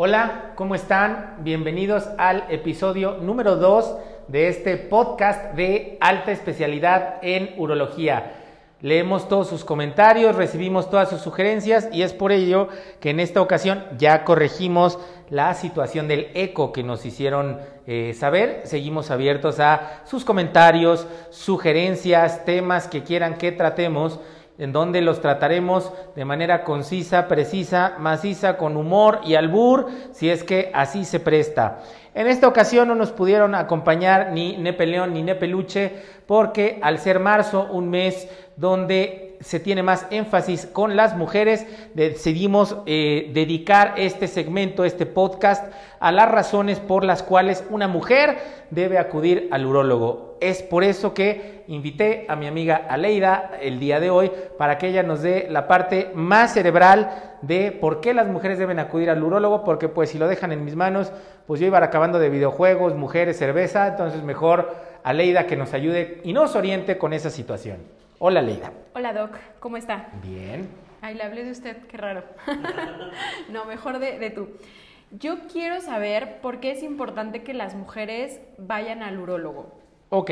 Hola, ¿cómo están? Bienvenidos al episodio número 2 de este podcast de alta especialidad en urología. Leemos todos sus comentarios, recibimos todas sus sugerencias y es por ello que en esta ocasión ya corregimos la situación del eco que nos hicieron eh, saber. Seguimos abiertos a sus comentarios, sugerencias, temas que quieran que tratemos en donde los trataremos de manera concisa, precisa, maciza, con humor y albur, si es que así se presta. En esta ocasión no nos pudieron acompañar ni Nepe León ni Nepeluche, porque al ser marzo, un mes donde se tiene más énfasis con las mujeres, decidimos eh, dedicar este segmento, este podcast, a las razones por las cuales una mujer debe acudir al urólogo. Es por eso que invité a mi amiga Aleida el día de hoy para que ella nos dé la parte más cerebral de por qué las mujeres deben acudir al urólogo, porque pues si lo dejan en mis manos, pues yo iba acabando de videojuegos, mujeres, cerveza, entonces mejor Aleida que nos ayude y nos oriente con esa situación. Hola Leida. Hola Doc, ¿cómo está? Bien. Ay, le hablé de usted, qué raro. no, mejor de, de tú. Yo quiero saber por qué es importante que las mujeres vayan al urólogo. Ok,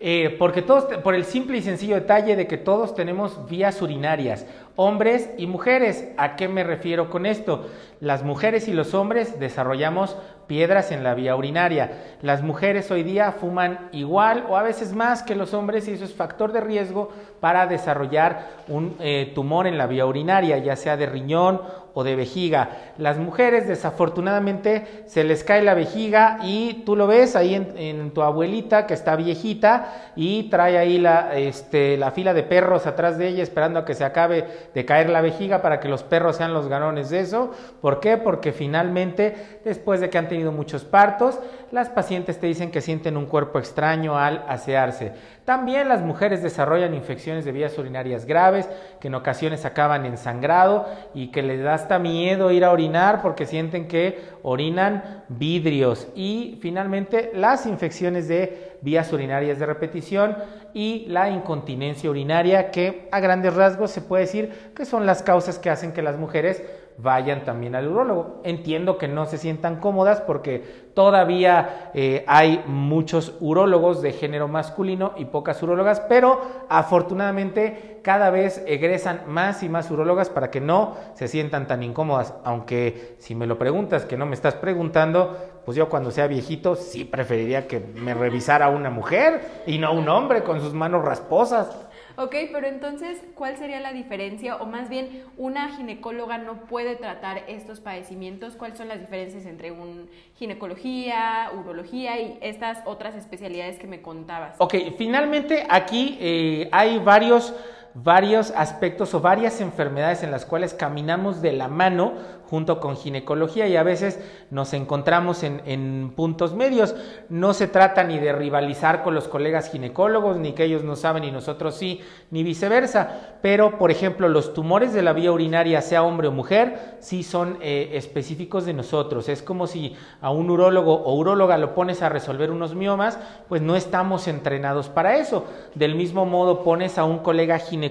eh, porque todos, por el simple y sencillo detalle de que todos tenemos vías urinarias, hombres y mujeres. ¿A qué me refiero con esto? Las mujeres y los hombres desarrollamos piedras en la vía urinaria. Las mujeres hoy día fuman igual o a veces más que los hombres y eso es factor de riesgo para desarrollar un eh, tumor en la vía urinaria, ya sea de riñón o de vejiga. Las mujeres desafortunadamente se les cae la vejiga y tú lo ves ahí en, tu abuelita que está viejita y trae ahí este, la fila de perros atrás de ella esperando a que se acabe de caer la vejiga para que los perros sean los ganones de eso. ¿Por qué? Porque finalmente después de que han tenido muchos partos, las pacientes te dicen que sienten un cuerpo extraño al asearse. También las mujeres desarrollan infecciones de vías urinarias graves, que en ocasiones acaban en sangrado y que les da hasta miedo ir a orinar porque sienten que orinan vidrios. Y finalmente las infecciones de vías urinarias de repetición y la incontinencia urinaria, que a grandes rasgos se puede decir que son las causas que hacen que las mujeres vayan también al urólogo. Entiendo que no se sientan cómodas porque todavía eh, hay muchos urólogos de género masculino y pocas urólogas, pero afortunadamente cada vez egresan más y más urólogas para que no se sientan tan incómodas. Aunque si me lo preguntas, que no me estás preguntando, pues yo cuando sea viejito sí preferiría que me revisara una mujer y no un hombre con sus manos rasposas. Ok, pero entonces, ¿cuál sería la diferencia? O más bien, una ginecóloga no puede tratar estos padecimientos. ¿Cuáles son las diferencias entre un ginecología, urología y estas otras especialidades que me contabas? Ok, finalmente aquí eh, hay varios varios aspectos o varias enfermedades en las cuales caminamos de la mano junto con ginecología y a veces nos encontramos en, puntos medios. No se trata ni de rivalizar con los colegas ginecólogos, ni que ellos no saben y nosotros sí, ni viceversa. Pero, por ejemplo, los tumores de la vía urinaria, sea hombre o mujer, sí son eh, específicos de nosotros. Es como si a un urólogo o uróloga lo pones a resolver unos miomas, pues no estamos entrenados para eso. Del mismo modo, pones a un colega ginecólogo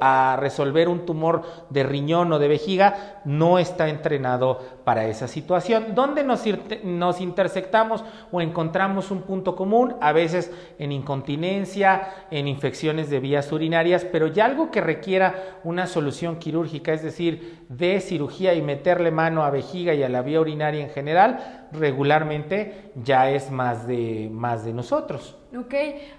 a resolver un tumor de riñón o de vejiga, no está entrenado para esa situación. ¿Dónde nos, nos intersectamos o encontramos un punto común? A veces en incontinencia, en infecciones de vías urinarias, pero ya algo que requiera una solución quirúrgica, es decir, de cirugía y meterle mano a vejiga y a la vía urinaria en general, regularmente ya es más de, más de nosotros. Ok,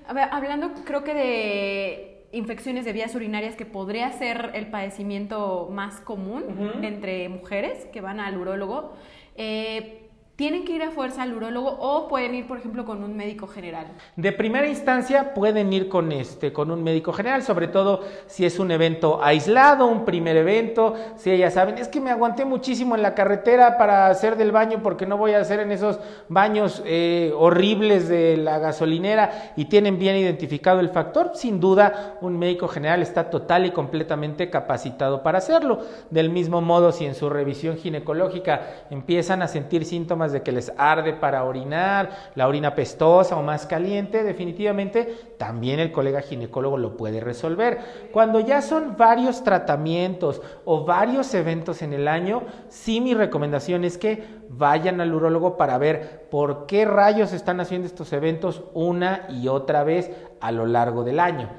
hablando creo que de infecciones de vías urinarias que podría ser el padecimiento más común entre mujeres que van al urólogo. Eh, ¿Tienen que ir a fuerza al urólogo o pueden ir, por ejemplo, con un médico general? De primera instancia pueden ir con este, con un médico general, sobre todo si es un evento aislado, un primer evento, si ellas saben, es que me aguanté muchísimo en la carretera para hacer del baño porque no voy a hacer en esos baños eh, horribles de la gasolinera y tienen bien identificado el factor, sin duda un médico general está total y completamente capacitado para hacerlo. Del mismo modo, si en su revisión ginecológica empiezan a sentir síntomas síntomas de que les arde para orinar, la orina pestosa o más caliente, definitivamente también el colega ginecólogo lo puede resolver. Cuando ya son varios tratamientos o varios eventos en el año, sí mi recomendación es que vayan al urólogo para ver por qué rayos están haciendo estos eventos una y otra vez a lo largo del año.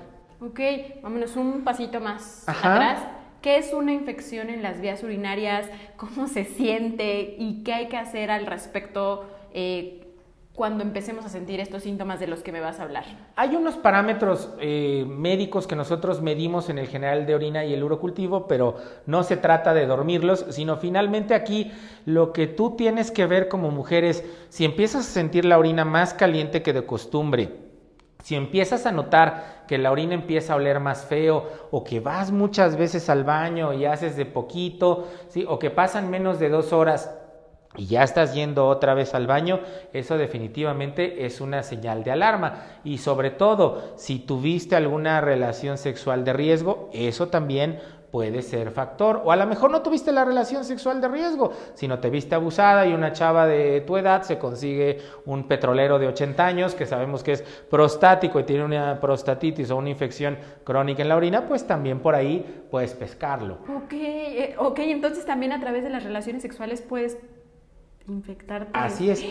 Ok, vámonos un pasito más atrás. ¿Qué es una infección en las vías urinarias? ¿Cómo se siente? ¿Y qué hay que hacer al respecto eh, cuando empecemos a sentir estos síntomas de los que me vas a hablar? Hay unos parámetros eh, médicos que nosotros medimos en el general de orina y el urocultivo, pero no se trata de dormirlos, sino finalmente aquí lo que tú tienes que ver como mujer es si empiezas a sentir la orina más caliente que de costumbre, si empiezas a notar que la orina empieza a oler más feo o que vas muchas veces al baño y haces de poquito, ¿sí? o que pasan menos de dos horas y ya estás yendo otra vez al baño, eso definitivamente es una señal de alarma. Y sobre todo, si tuviste alguna relación sexual de riesgo, eso también puede ser factor. O a lo mejor no tuviste la relación sexual de riesgo, sino te viste abusada y una chava de tu edad se consigue un petrolero de 80 años que sabemos que es prostático y tiene una prostatitis o una infección crónica en la orina, pues también por ahí puedes pescarlo. Ok, eh, ok, entonces también a través de las relaciones sexuales puedes infectarte. Así es.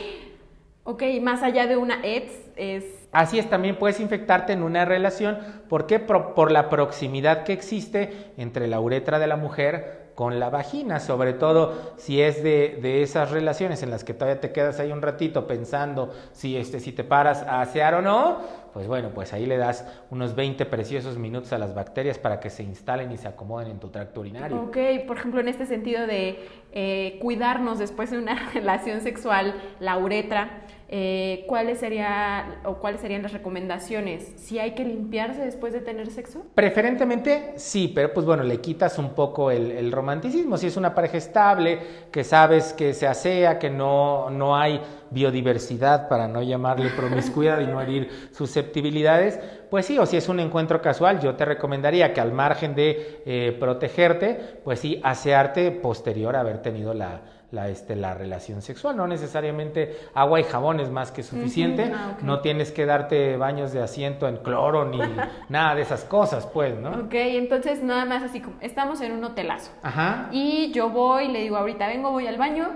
Ok, más allá de una AIDS es... Así es, también puedes infectarte en una relación. ¿Por qué? Por, la proximidad que existe entre la uretra de la mujer con la vagina, sobre todo si es de, de, esas relaciones en las que todavía te quedas ahí un ratito pensando si, este, si te paras a asear o no, pues bueno, pues ahí le das unos 20 preciosos minutos a las bacterias para que se instalen y se acomoden en tu tracto urinario. Ok, por ejemplo, en este sentido de eh, cuidarnos después de una relación sexual, la uretra, eh, ¿cuáles, sería, o ¿cuáles serían las recomendaciones? ¿Si hay que limpiarse después de tener sexo? Preferentemente sí, pero pues bueno, le quitas un poco el, romanticismo. Si es una pareja estable, que sabes que se asea, que no, no hay biodiversidad, para no llamarle promiscuidad y no herir susceptibilidades, pues sí, o si es un encuentro casual, yo te recomendaría que al margen de eh, protegerte, pues sí, asearte posterior a haber tenido la, la, este, la relación sexual. No necesariamente agua y jabón es más que suficiente. Ah, no tienes que darte baños de asiento en cloro ni nada de esas cosas, pues, ¿no? Ok, entonces nada más así como, estamos en un hotelazo. Ajá. Y yo voy, le digo, ahorita vengo, voy al baño,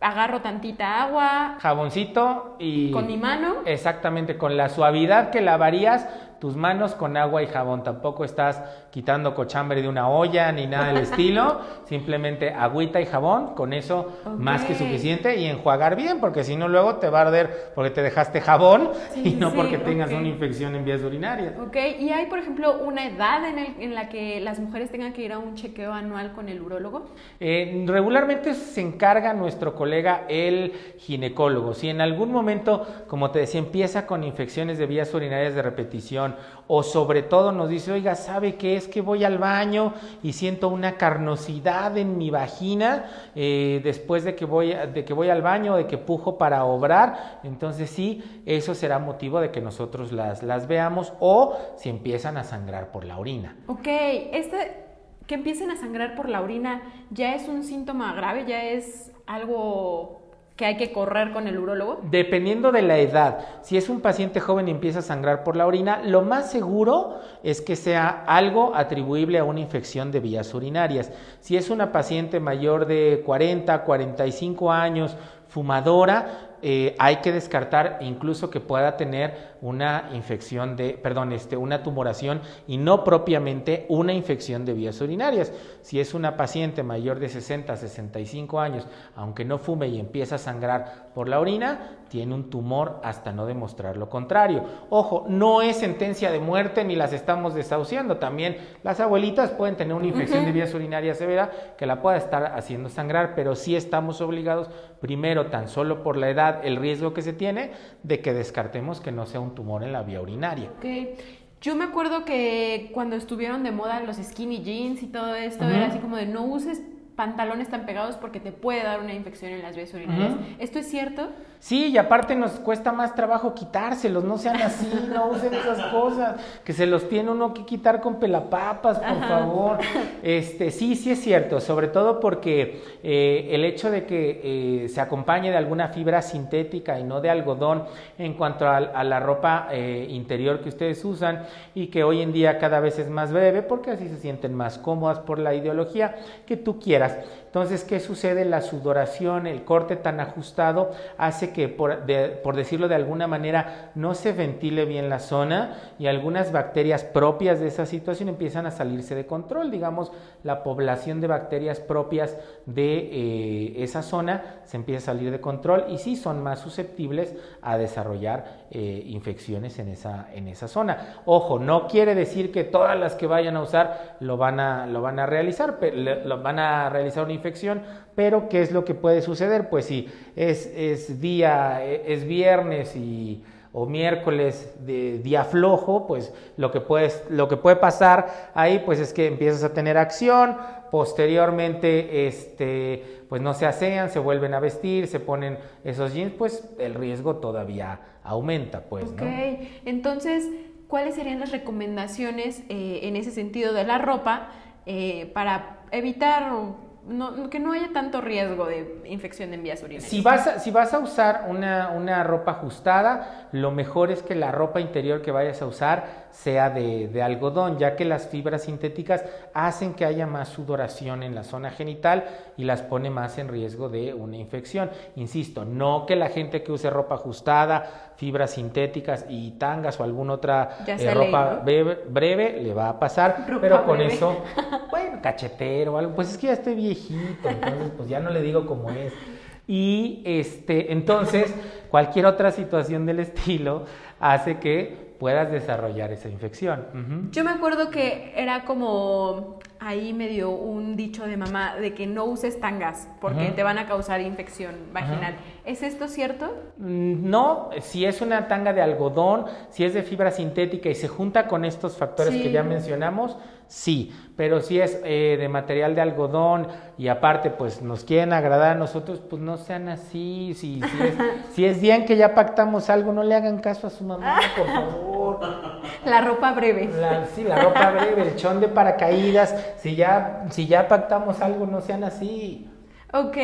agarro tantita agua. Jaboncito y... Con mi mano. Exactamente, con la suavidad que lavarías tus manos con agua y jabón. Tampoco estás quitando cochambre de una olla ni nada del estilo. Simplemente agüita y jabón, con eso más que suficiente. Y enjuagar bien, porque si no, luego te va a arder porque te dejaste jabón y no porque tengas una infección en vías urinarias. Ok, ¿y hay, por ejemplo, una edad en, el, en, la que las mujeres tengan que ir a un chequeo anual con el urólogo? Eh, regularmente se encarga nuestro colega, el ginecólogo. Si en algún momento, como te decía, empieza con infecciones de vías urinarias de repetición, o sobre todo nos dice, oiga, ¿sabe qué es que voy al baño y siento una carnosidad en mi vagina eh, después de que, voy, de que voy al baño, de que pujo para obrar? Entonces sí, eso será motivo de que nosotros las, las veamos o si empiezan a sangrar por la orina. Ok, este, que empiecen a sangrar por la orina ya es un síntoma grave, ya es algo que hay que correr con el urólogo? Dependiendo de la edad. Si es un paciente joven y empieza a sangrar por la orina, lo más seguro es que sea algo atribuible a una infección de vías urinarias. Si es una paciente mayor de 40, 45 años, fumadora, eh, hay que descartar incluso que pueda tener una infección de, perdón, este, una tumoración y no propiamente una infección de vías urinarias. Si es una paciente mayor de 60, 65 años, aunque no fume y empieza a sangrar por la orina, tiene un tumor hasta no demostrar lo contrario. Ojo, no es sentencia de muerte ni las estamos desahuciando. También las abuelitas pueden tener una infección de vías urinarias severa que la pueda estar haciendo sangrar, pero sí estamos obligados, primero, tan solo por la edad, el riesgo que se tiene de que descartemos que no sea un tumor en la vía urinaria. Okay. Yo me acuerdo que cuando estuvieron de moda los skinny jeans y todo esto, era así como de no uses pantalones tan pegados porque te puede dar una infección en las vías urinarias. ¿Esto es cierto? Sí, y aparte nos cuesta más trabajo quitárselos, no sean así, no usen esas cosas, que se los tiene uno que quitar con pelapapas, por favor. Este, sí, sí es cierto, sobre todo porque eh, el hecho de que eh, se acompañe de alguna fibra sintética y no de algodón en cuanto a, la ropa eh, interior que ustedes usan y que hoy en día cada vez es más breve porque así se sienten más cómodas por la ideología que tú quieras. Entonces, ¿qué sucede? La sudoración, el corte tan ajustado hace que, por, decirlo de alguna manera, no se ventile bien la zona y algunas bacterias propias de esa situación empiezan a salirse de control. Digamos, la población de bacterias propias de eh, esa zona se empieza a salir de control y sí son más susceptibles a desarrollar eh, infecciones en esa, en esa zona. Ojo, no quiere decir que todas las que vayan a usar lo van a, lo van a realizar, lo van a realizar una infección, pero ¿qué es lo que puede suceder? Pues si es, es día, es viernes y o miércoles de día flojo, pues lo que, puedes, lo que puede pasar ahí pues es que empiezas a tener acción, posteriormente este, pues no se asean, se vuelven a vestir, se ponen esos jeans, pues el riesgo todavía aumenta, pues. Ok, entonces, ¿cuáles serían las recomendaciones eh, en ese sentido de la ropa eh, para evitar que no haya tanto riesgo de infección en vías urinarias. Si vas a, si vas a usar una, una, ropa ajustada, lo mejor es que la ropa interior que vayas a usar sea de, de, algodón, ya que las fibras sintéticas hacen que haya más sudoración en la zona genital y las pone más en riesgo de una infección. Insisto, no que la gente que use ropa ajustada, fibras sintéticas y tangas o alguna otra eh, ropa breve, le va a pasar, pero con eso, bueno, cachetero o algo, pues es que ya estoy viejito, entonces pues ya no le digo cómo es. Y este, entonces, cualquier otra situación del estilo hace que puedas desarrollar esa infección. Yo me acuerdo que era como ahí medio un dicho de mamá de que no uses tangas porque te van a causar infección vaginal. ¿Es esto cierto? Mm, no, si es una tanga de algodón, si es de fibra sintética y se junta con estos factores que ya mencionamos, sí, pero si es eh, de material de algodón y aparte pues nos quieren agradar a nosotros, pues no sean así, si, si, es, si es bien que ya pactamos algo, no le hagan caso a su mamá, por favor. La ropa breve. sí, la ropa breve, el chón de paracaídas, si ya, si ya pactamos algo, no sean así. Ok,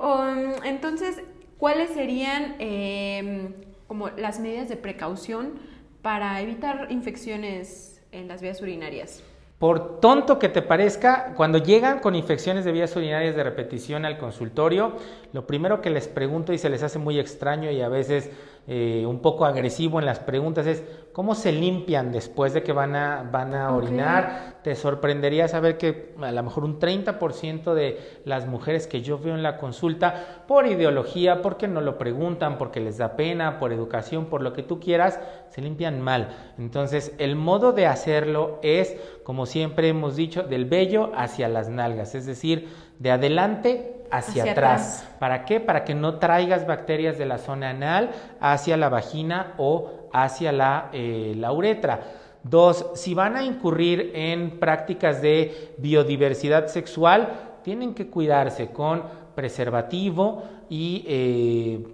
um, entonces, ¿cuáles serían em, como las medidas de precaución para evitar infecciones en las vías urinarias? Por tonto que te parezca, cuando llegan con infecciones de vías urinarias de repetición al consultorio, lo primero que les pregunto y se les hace muy extraño y a veces eh, un poco agresivo en las preguntas es cómo se limpian después de que van a, van a orinar. Te sorprendería saber que a lo mejor un 30% de las mujeres que yo veo en la consulta, por ideología, porque no lo preguntan, porque les da pena, por educación, por lo que tú quieras, se limpian mal. Entonces, el modo de hacerlo es, como siempre hemos dicho, del vello hacia las nalgas, es decir, de adelante hacia, atrás. ¿Para qué? Para que no traigas bacterias de la zona anal hacia la vagina o hacia la, eh, la uretra. Dos, si van a incurrir en prácticas de biodiversidad sexual, tienen que cuidarse con preservativo y eh,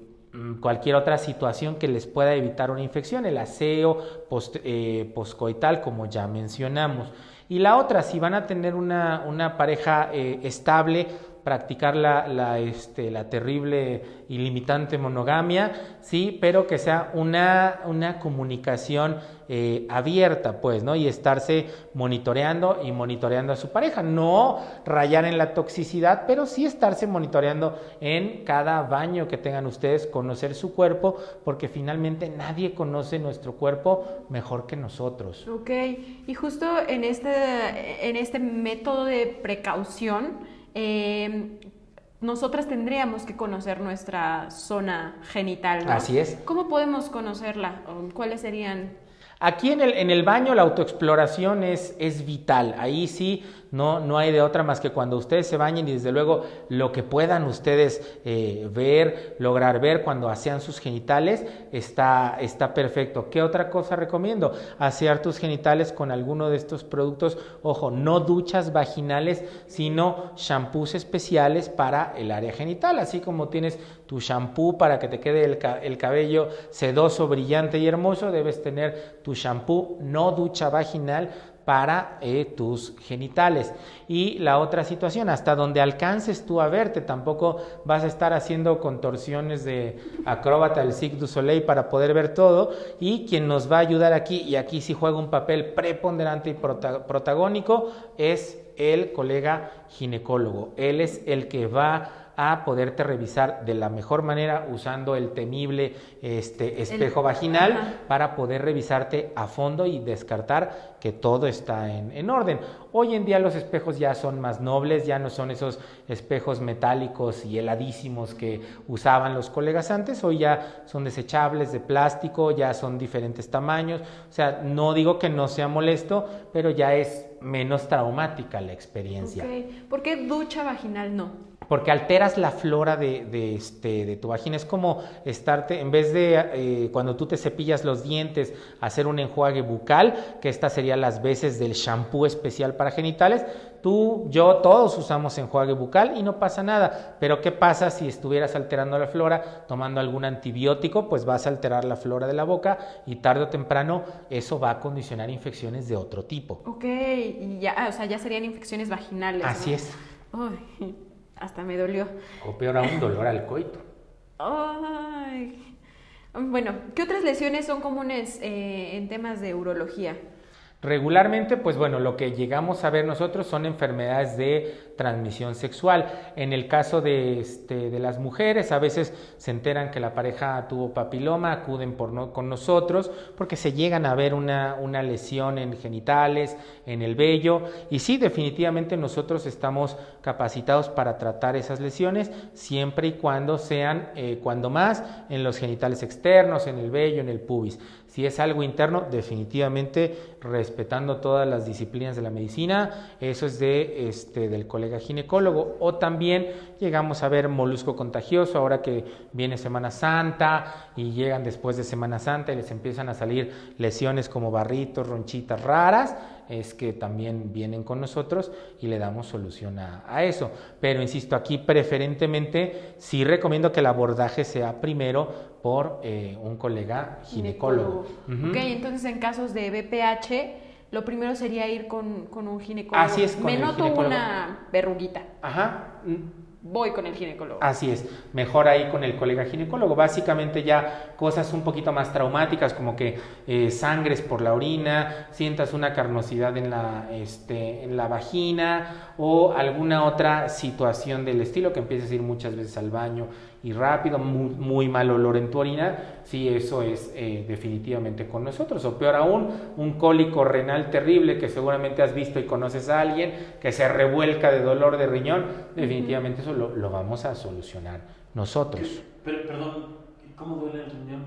cualquier otra situación que les pueda evitar una infección, el aseo post, eh, poscoital, como ya mencionamos. Y la otra, si van a tener una, una pareja estable, practicar la, este, la terrible y limitante monogamia, sí, pero que sea una, una comunicación eh, abierta, pues, ¿no? Y estarse monitoreando y monitoreando a su pareja. No rayar en la toxicidad, pero sí estarse monitoreando en cada baño que tengan ustedes, conocer su cuerpo, porque finalmente nadie conoce nuestro cuerpo mejor que nosotros. Ok, y justo en este, en este método de precaución, eh, nosotras tendríamos que conocer nuestra zona genital. Así es. ¿Cómo podemos conocerla? ¿Cuáles serían? Aquí en el, en el baño la autoexploración es, es vital. Ahí sí no, no hay de otra más que cuando ustedes se bañen y desde luego lo que puedan ustedes eh, ver, lograr ver cuando asean sus genitales, está, está perfecto. ¿Qué otra cosa recomiendo? Asear tus genitales con alguno de estos productos. Ojo, no duchas vaginales, sino shampoos especiales para el área genital. Así como tienes tu shampoo para que te quede el, el cabello sedoso, brillante y hermoso, debes tener tu shampoo no ducha vaginal para eh, tus genitales. Y la otra situación, hasta donde alcances tú a verte, tampoco vas a estar haciendo contorsiones de acróbata del Cirque du Soleil para poder ver todo. Y quien nos va a ayudar aquí, y aquí sí juega un papel preponderante y protagónico, es el colega ginecólogo. Él es el que va a poderte revisar de la mejor manera usando el temible este, espejo vaginal para poder revisarte a fondo y descartar que todo está en, en, orden. Hoy en día los espejos ya son más nobles, ya no son esos espejos metálicos y heladísimos que usaban los colegas antes, hoy ya son desechables de plástico, ya son diferentes tamaños, o sea, no digo que no sea molesto, pero ya es menos traumática la experiencia. Okay. ¿Por qué ducha vaginal no? Porque alteras la flora de, de, este, de tu vagina. Es como estarte, en vez de eh, cuando tú te cepillas los dientes, hacer un enjuague bucal, que estas serían las veces del shampoo especial para genitales, tú, yo, todos usamos enjuague bucal y no pasa nada. Pero ¿qué pasa si estuvieras alterando la flora tomando algún antibiótico? Pues vas a alterar la flora de la boca y tarde o temprano eso va a condicionar infecciones de otro tipo. Ok, y ya, o sea, ya serían infecciones vaginales. Así es. Uy. Hasta me dolió. O peor aún, dolor al coito. Ay. Bueno, ¿qué otras lesiones son comunes eh, en temas de urología? Regularmente, pues bueno, lo que llegamos a ver nosotros son enfermedades de transmisión sexual. En el caso de, este, de las mujeres, a veces se enteran que la pareja tuvo papiloma, acuden por no, con nosotros porque se llegan a ver una, una lesión en genitales, en el vello. Y sí, definitivamente nosotros estamos capacitados para tratar esas lesiones siempre y cuando sean, eh, cuando más, en los genitales externos, en el vello, en el pubis. Si es algo interno, definitivamente respetando todas las disciplinas de la medicina, eso es de, este, del ginecólogo. O también llegamos a ver molusco contagioso, ahora que viene Semana Santa y llegan después de Semana Santa y les empiezan a salir lesiones como barritos, ronchitas raras es que también vienen con nosotros y le damos solución a, eso. Pero insisto, aquí preferentemente sí recomiendo que el abordaje sea primero por eh, un colega ginecólogo. Ok, entonces en casos de BPH, lo primero sería ir con, un ginecólogo. Así es, con Me el noto una verruguita. Ajá voy con el ginecólogo. Así es, mejor ahí con el colega ginecólogo. Básicamente ya cosas un poquito más traumáticas como que eh, sangres por la orina, sientas una carnosidad en la, este, en la vagina o alguna otra situación del estilo que empieces a ir muchas veces al baño y rápido, muy, mal olor en tu orina, sí, eso es eh, definitivamente con nosotros. O peor aún, un cólico renal terrible que seguramente has visto y conoces a alguien que se revuelca de dolor de riñón, definitivamente eso lo, lo, vamos a solucionar nosotros. Pero, perdón, ¿cómo duele el riñón?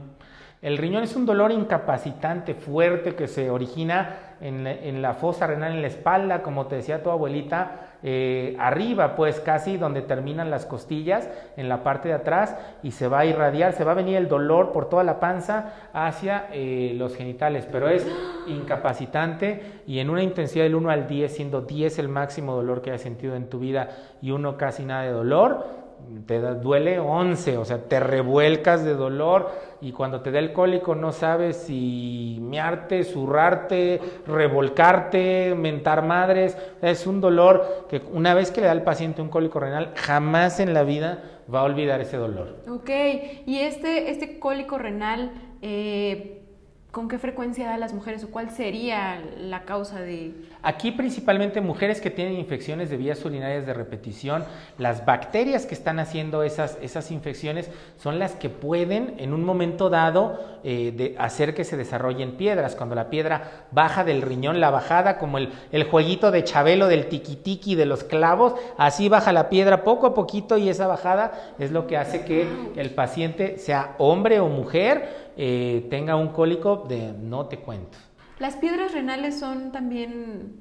El riñón es un dolor incapacitante, fuerte, que se origina en la, en la fosa renal, en la espalda, como te decía tu abuelita, eh, arriba, pues casi donde terminan las costillas, en la parte de atrás, y se va a irradiar, se va a venir el dolor por toda la panza hacia eh, los genitales, pero es incapacitante y en una intensidad del 1 al 10, siendo 10 el máximo dolor que hayas sentido en tu vida y uno casi nada de dolor, te duele 11, o sea, te revuelcas de dolor y cuando te da el cólico no sabes si mearte, zurrarte, revolcarte, mentar madres. Es un dolor que una vez que le da al paciente un cólico renal, jamás en la vida va a olvidar ese dolor. Ok, y este, este cólico renal, eh, ¿con qué frecuencia da a las mujeres o cuál sería la causa de...? Aquí principalmente mujeres que tienen infecciones de vías urinarias de repetición, las bacterias que están haciendo esas, esas infecciones son las que pueden en un momento dado eh, hacer que se desarrollen piedras. Cuando la piedra baja del riñón, la bajada como el, el jueguito de Chabelo del tiquitiqui de los clavos, así baja la piedra poco a poquito y esa bajada es lo que hace que el paciente, sea hombre o mujer, eh, tenga un cólico de no te cuento. ¿Las piedras renales son también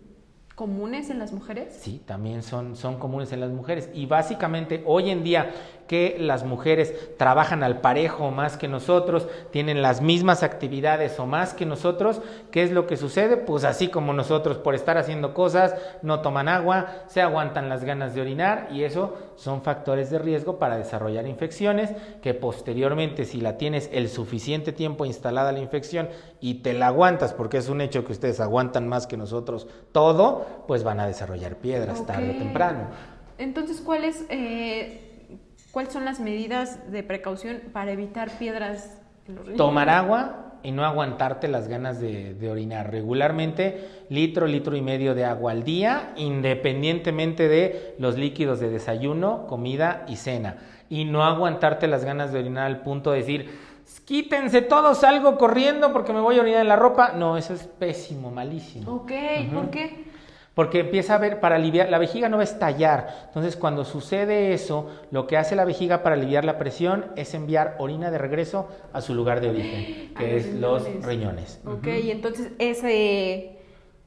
comunes en las mujeres? Sí, también son, son comunes en las mujeres. Y básicamente hoy en día que las mujeres trabajan al parejo más que nosotros, tienen las mismas actividades o más que nosotros, ¿qué es lo que sucede? Pues así como nosotros por estar haciendo cosas no toman agua, se aguantan las ganas de orinar y eso son factores de riesgo para desarrollar infecciones que posteriormente si la tienes el suficiente tiempo instalada la infección y te la aguantas porque es un hecho que ustedes aguantan más que nosotros todo, pues van a desarrollar piedras tarde o temprano. Entonces, ¿cuál es... Eh ¿Cuáles son las medidas de precaución para evitar piedras en los riñones? Tomar agua y no aguantarte las ganas de, orinar. Regularmente, litro, litro y medio de agua al día, independientemente de los líquidos de desayuno, comida y cena. Y no aguantarte las ganas de orinar al punto de decir, quítense todos, salgo corriendo porque me voy a orinar en la ropa. No, eso es pésimo, malísimo. Ok, ¿por qué? Porque empieza a ver, para aliviar, la vejiga no va a estallar. Entonces, cuando sucede eso, lo que hace la vejiga para aliviar la presión es enviar orina de regreso a su lugar de origen, que es los riñones. Ok, y entonces ese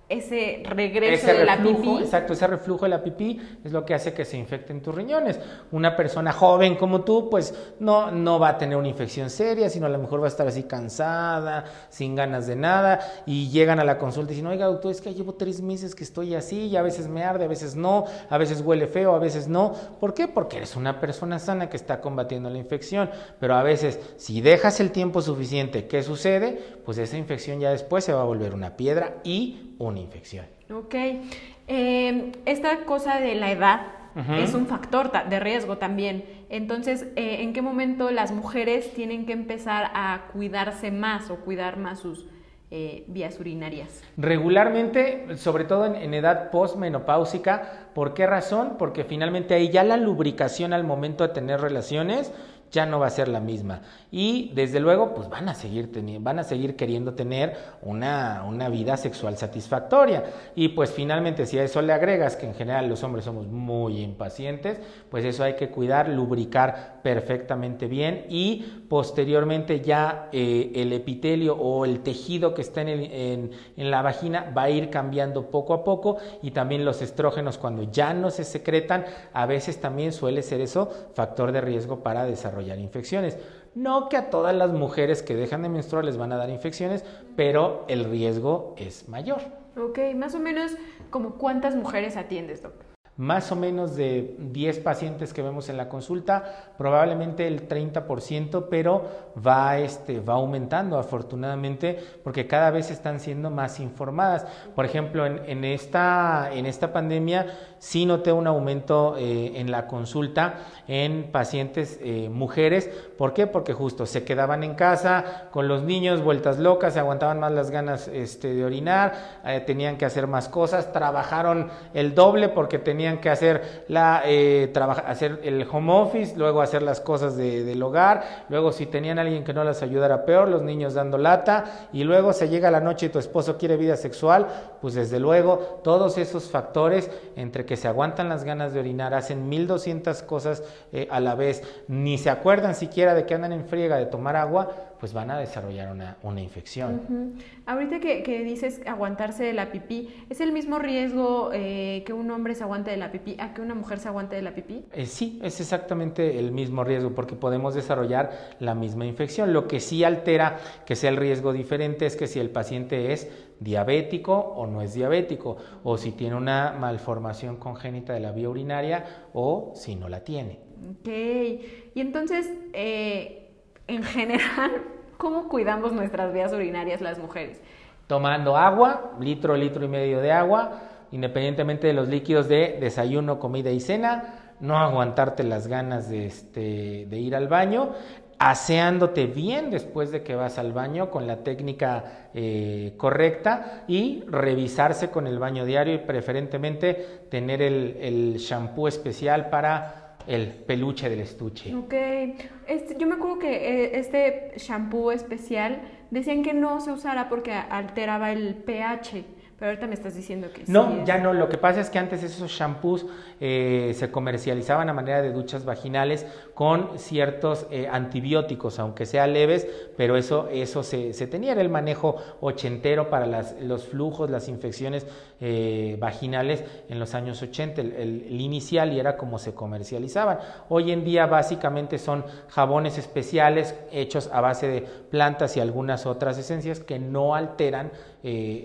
ese regreso de la pipí. Exacto, ese reflujo de la pipí es lo que hace que se infecten tus riñones. Una persona joven como tú, pues no, no va a tener una infección seria, sino a lo mejor va a estar así cansada, sin ganas de nada, y llegan a la consulta y dicen, oiga doctor, es que llevo tres meses que estoy así, y a veces me arde, a veces no, a veces huele feo, a veces no. ¿Por qué? Porque eres una persona sana que está combatiendo la infección, pero a veces si dejas el tiempo suficiente, ¿qué sucede? Pues esa infección ya después se va a volver una piedra y infección. Ok. Eh, esta cosa de la edad es un factor de riesgo también. Entonces, eh, ¿en qué momento las mujeres tienen que empezar a cuidarse más o cuidar más sus eh, vías urinarias? Regularmente, sobre todo en, en edad postmenopáusica, ¿por qué razón? Porque finalmente ahí ya la lubricación al momento de tener relaciones ya no va a ser la misma. Y desde luego, pues van a seguir, van a seguir queriendo tener una, una, vida sexual satisfactoria. Y pues finalmente, si a eso le agregas que en general los hombres somos muy impacientes, pues eso hay que cuidar, lubricar perfectamente bien y posteriormente ya eh, el epitelio o el tejido que está en, en, en la vagina va a ir cambiando poco a poco y también los estrógenos cuando ya no se secretan, a veces también suele ser eso factor de riesgo para desarrollar infecciones. No que a todas las mujeres que dejan de menstruar les van a dar infecciones, pero el riesgo es mayor. Ok, más o menos como cuántas mujeres atiendes, doctor más o menos de 10 pacientes que vemos en la consulta, probablemente el 30%, pero va, este, va aumentando afortunadamente porque cada vez están siendo más informadas. Por ejemplo, en, esta, en esta pandemia sí noté un aumento eh, en la consulta en pacientes eh, mujeres. ¿Por qué? Porque justo se quedaban en casa con los niños, vueltas locas, se aguantaban más las ganas este, de orinar, eh, tenían que hacer más cosas, trabajaron el doble porque tenían que hacer, la, hacer el home office, luego hacer las cosas de, del hogar, luego si tenían alguien que no las ayudara peor, los niños dando lata, y luego se llega la noche y tu esposo quiere vida sexual, pues desde luego todos esos factores entre que se aguantan las ganas de orinar, hacen 1200 cosas eh, a la vez, ni se acuerdan siquiera de que andan en friega de tomar agua, pues van a desarrollar una, una infección. Ahorita que, que, dices aguantarse de la pipí, ¿es el mismo riesgo eh, que un hombre se aguante de la pipí a que una mujer se aguante de la pipí? Eh, sí, es exactamente el mismo riesgo porque podemos desarrollar la misma infección. Lo que sí altera que sea el riesgo diferente es que si el paciente es diabético o no es diabético, o si tiene una malformación congénita de la vía urinaria o si no la tiene. Ok, y entonces, eh, en general, ¿cómo cuidamos nuestras vías urinarias las mujeres? Tomando agua, litro, litro y medio de agua, independientemente de los líquidos de desayuno, comida y cena, no aguantarte las ganas de, este, de ir al baño aseándote bien después de que vas al baño con la técnica eh, correcta y revisarse con el baño diario y preferentemente tener el, el shampoo especial para el peluche del estuche. Ok, este, yo me acuerdo que eh, este shampoo especial decían que no se usara porque alteraba el pH. Pero ahorita me estás diciendo que No, sí. es- ya no. Lo que pasa es que antes esos shampoos eh, se comercializaban a manera de duchas vaginales con ciertos eh, antibióticos, aunque sea leves, pero eso, eso se, se tenía. Era el manejo ochentero para las, los flujos, las infecciones eh, vaginales en los años 80, el, el- inicial y era como se comercializaban. Hoy en día básicamente son jabones especiales hechos a base de plantas y algunas otras esencias que no alteran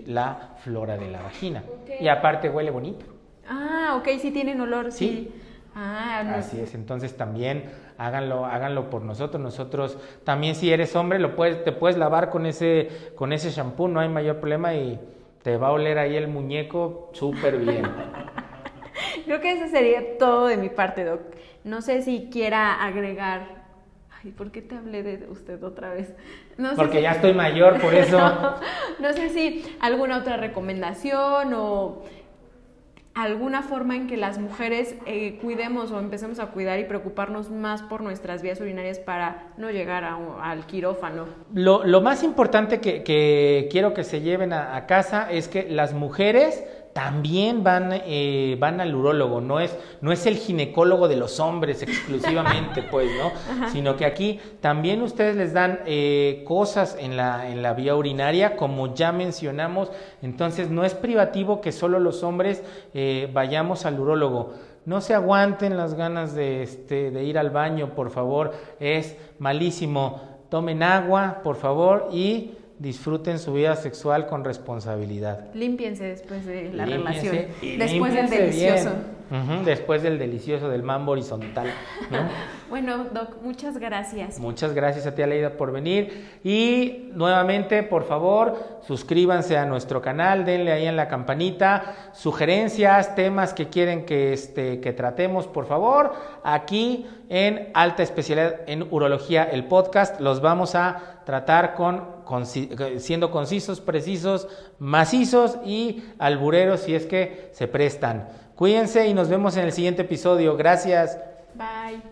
la flora de la vagina. Y aparte huele bonito. Ah, ok, sí tienen olor, sí. Sí. Ah, no. Así es, entonces también háganlo, háganlo por nosotros. Nosotros también si eres hombre lo puedes, te puedes lavar con ese, con ese shampoo, no hay mayor problema y te va a oler ahí el muñeco súper bien. Creo que eso sería todo de mi parte, Doc. No sé si quiera agregar. Ay, ¿por qué te hablé de usted otra vez? No sé Porque si- ya estoy mayor, por eso. no sé si alguna otra recomendación o alguna forma en que las mujeres eh, cuidemos o empecemos a cuidar y preocuparnos más por nuestras vías urinarias para no llegar a al quirófano. Lo, lo más importante que, que quiero que se lleven a, a casa es que las mujeres también van, eh, van al urólogo, no es, no es el ginecólogo de los hombres exclusivamente, pues, ¿no? Sino que aquí también ustedes les dan eh, cosas en la, en la vía urinaria, como ya mencionamos, entonces no es privativo que solo los hombres eh, vayamos al urólogo. No se aguanten las ganas de, este, de ir al baño, por favor, es malísimo. Tomen agua, por favor, y disfruten su vida sexual con responsabilidad. Límpiense después de la Límpiense relación. Después del delicioso. Después del delicioso, del mambo horizontal. ¿no? Bueno, Doc, muchas gracias. Muchas gracias a ti, Aleida, por venir. Y nuevamente, por favor, suscríbanse a nuestro canal, denle ahí en la campanita, sugerencias, temas que quieren que, este, que tratemos, por favor. Aquí en Alta Especialidad en Urología, el podcast, los vamos a tratar con, siendo concisos, precisos, macizos y albureros si es que se prestan. Cuídense y nos vemos en el siguiente episodio. Gracias. Bye.